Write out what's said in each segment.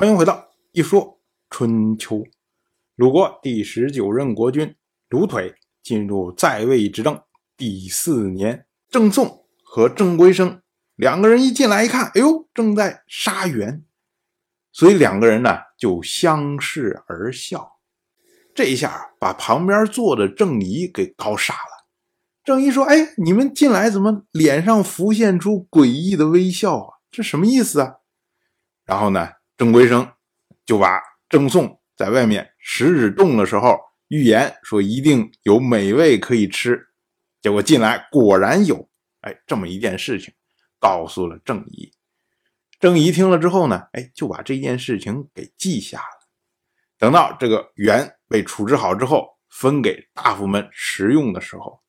欢迎回到一说春秋。鲁国第十九任国君鲁腿进入在位执政第四年，郑宋和郑归生两个人一进来一看，哎呦，正在杀袁，所以两个人呢就相视而笑。这一下把旁边坐的郑仪给搞傻了。郑仪说：“哎，你们进来怎么脸上浮现出诡异的微笑啊？这什么意思啊？”然后呢？郑归生就把郑宋在外面食指动的时候预言说一定有美味可以吃，结果进来果然有，哎，这么一件事情告诉了郑仪。郑仪听了之后呢，哎，就把这件事情给记下了。等到这个袁被处置好之后，分给大夫们食用的时候，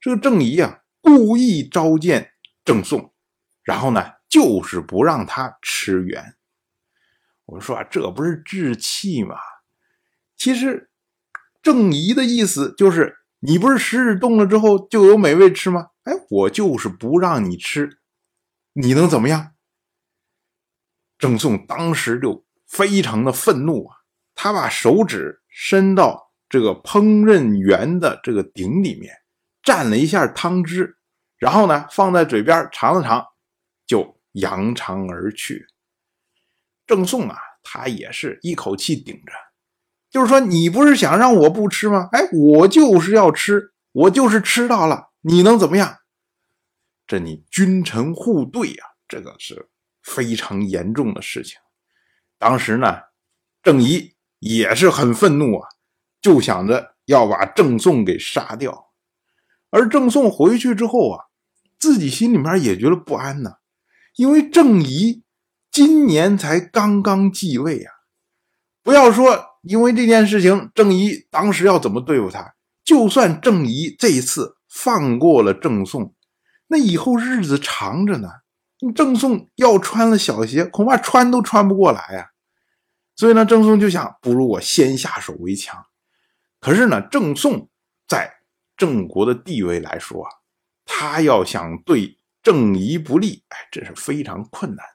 这个郑仪啊故意召见郑宋，然后呢，就是不让他吃袁。我说啊，这不是置气吗？其实郑仪的意思就是，你不是食指动了之后就有美味吃吗？哎，我就是不让你吃，你能怎么样？郑宋当时就非常的愤怒啊，他把手指伸到这个烹饪员的这个鼎里面，蘸了一下汤汁，然后呢放在嘴边尝了尝，就扬长而去。郑宋啊，他也是一口气顶着，就是说，你不是想让我不吃吗？哎，我就是要吃，我就是吃到了，你能怎么样？这你君臣互对啊，这个是非常严重的事情。当时呢，郑仪也是很愤怒啊，就想着要把郑宋给杀掉。而郑宋回去之后啊，自己心里面也觉得不安呢，因为郑仪。今年才刚刚继位啊！不要说因为这件事情，郑仪当时要怎么对付他？就算郑仪这一次放过了郑宋，那以后日子长着呢。郑宋要穿了小鞋，恐怕穿都穿不过来啊！所以呢，郑宋就想，不如我先下手为强。可是呢，郑宋在郑国的地位来说啊，他要想对郑仪不利，哎，这是非常困难。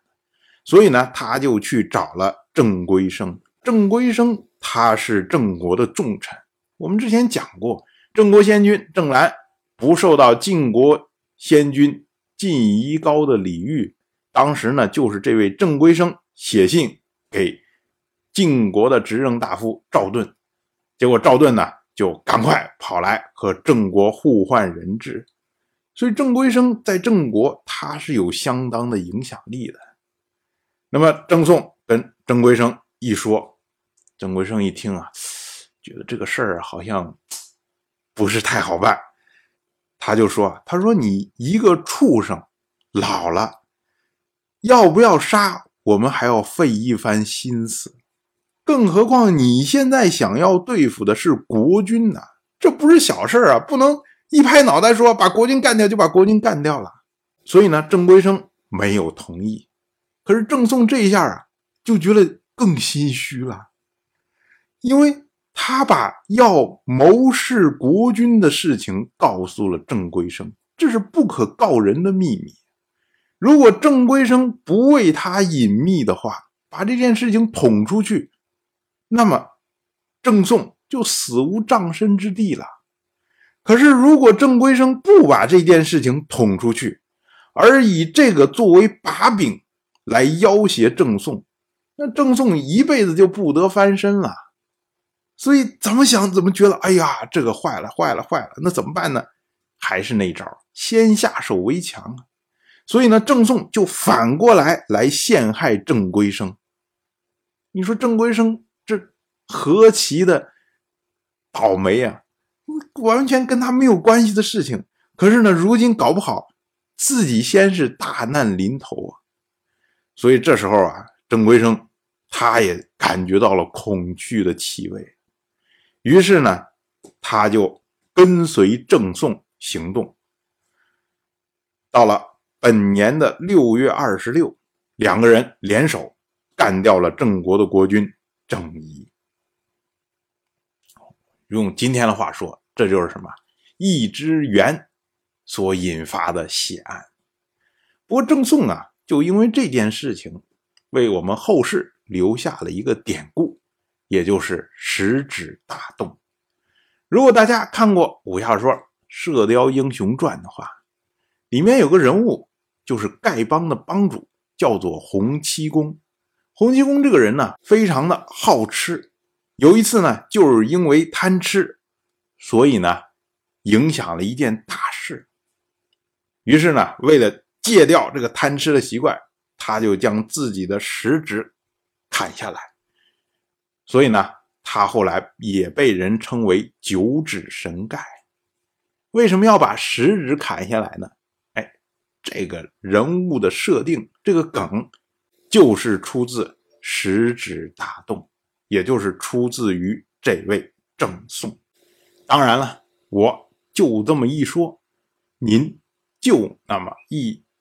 所以呢，他就去找了郑归生。郑归生他是郑国的重臣。我们之前讲过，郑国先君郑兰不受到晋国先君晋夷高的礼遇，当时呢，就是这位郑归生写信给晋国的执政大夫赵盾，结果赵盾呢就赶快跑来和郑国互换人质。所以郑归生在郑国他是有相当的影响力的。那么郑宋跟郑归生一说，郑归生一听啊，觉得这个事儿好像不是太好办，他就说：“他说你一个畜生，老了，要不要杀我们还要费一番心思，更何况你现在想要对付的是国君呐，这不是小事啊，不能一拍脑袋说把国君干掉就把国君干掉了。”所以呢，郑归生没有同意。可是郑宋这一下啊，就觉得更心虚了，因为他把要谋视国君的事情告诉了郑归生，这是不可告人的秘密。如果郑归生不为他隐秘的话，把这件事情捅出去，那么郑宋就死无葬身之地了。可是如果郑归生不把这件事情捅出去，而以这个作为把柄，来要挟郑宋，那郑宋一辈子就不得翻身了。所以怎么想怎么觉得，哎呀，这个坏了，坏了，坏了。那怎么办呢？还是那招，先下手为强啊。所以呢，郑宋就反过来来陷害郑归生。你说郑归生这何其的倒霉啊！完全跟他没有关系的事情，可是呢，如今搞不好自己先是大难临头啊。所以这时候啊，郑归生他也感觉到了恐惧的气味，于是呢，他就跟随郑宋行动。到了本年的六月二十六，两个人联手干掉了郑国的国君郑仪。用今天的话说，这就是什么一支援所引发的血案。不过郑宋啊。就因为这件事情，为我们后世留下了一个典故，也就是食指大动。如果大家看过武侠说《射雕英雄传》的话，里面有个人物就是丐帮的帮主，叫做洪七公。洪七公这个人呢，非常的好吃。有一次呢，就是因为贪吃，所以呢，影响了一件大事。于是呢，为了戒掉这个贪吃的习惯，他就将自己的食指砍下来。所以呢，他后来也被人称为九指神丐。为什么要把食指砍下来呢？哎这个人物的设定，这个梗，就是出自《食指大动》，也就是出自于这位郑宋。当然了，我就这么一说，您就那么一